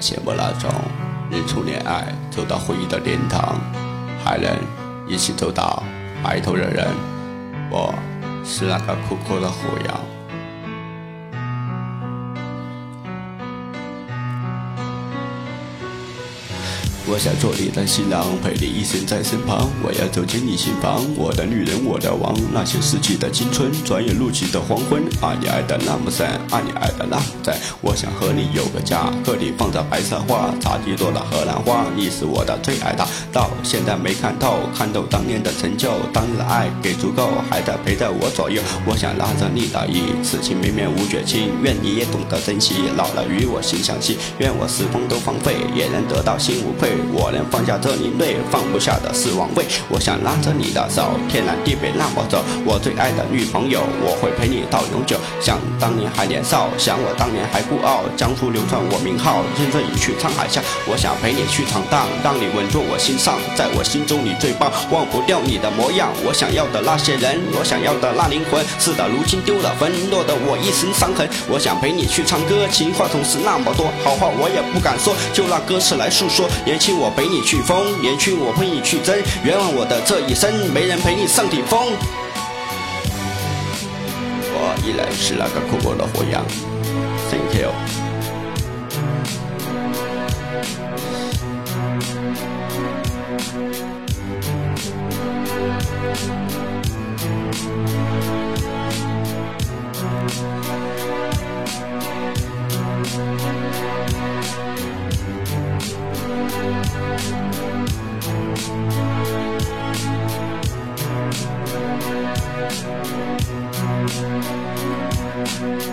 羡慕那种日出恋爱走到回忆的殿堂，还能一起走到白头的人。我是那个苦苦的火药。我想做你的新郎，陪你一生在身旁。我要走进你心房，我的女人，我的王。那些逝去的青春，转眼入去的黄昏。爱你爱的那么深，爱你爱的那么真。我想和你有个家，客厅放着白色花，茶几多的荷兰花。你是我的最爱的，到现在没看透，看透当年的成就，当年的爱给足够，还在陪在我左右。我想拉着你的衣，此情绵绵无绝期。愿你也懂得珍惜，老了与我心相惜。愿我时光都荒废，也能得到心无愧。我能放下这领泪，放不下的是王位。我想拉着你的手，天南地北那么走。我最爱的女朋友，我会陪你到永久。想当年还年少，想我当年还孤傲。江湖流传我名号，任着你去沧海下。我想陪你去闯荡，让你稳坐我心上，在我心中你最棒，忘不掉你的模样。我想要的那些人，我想要的那灵魂，是的，如今丢了魂，落得我一身伤痕。我想陪你去唱歌，情话总是那么多，好话我也不敢说，就让歌词来诉说。也年轻。我陪你去疯，年轻我陪你去争，冤枉我的这一生，没人陪你上顶峰。我依然是那个酷酷的火羊，Thank you。Thank you. Thank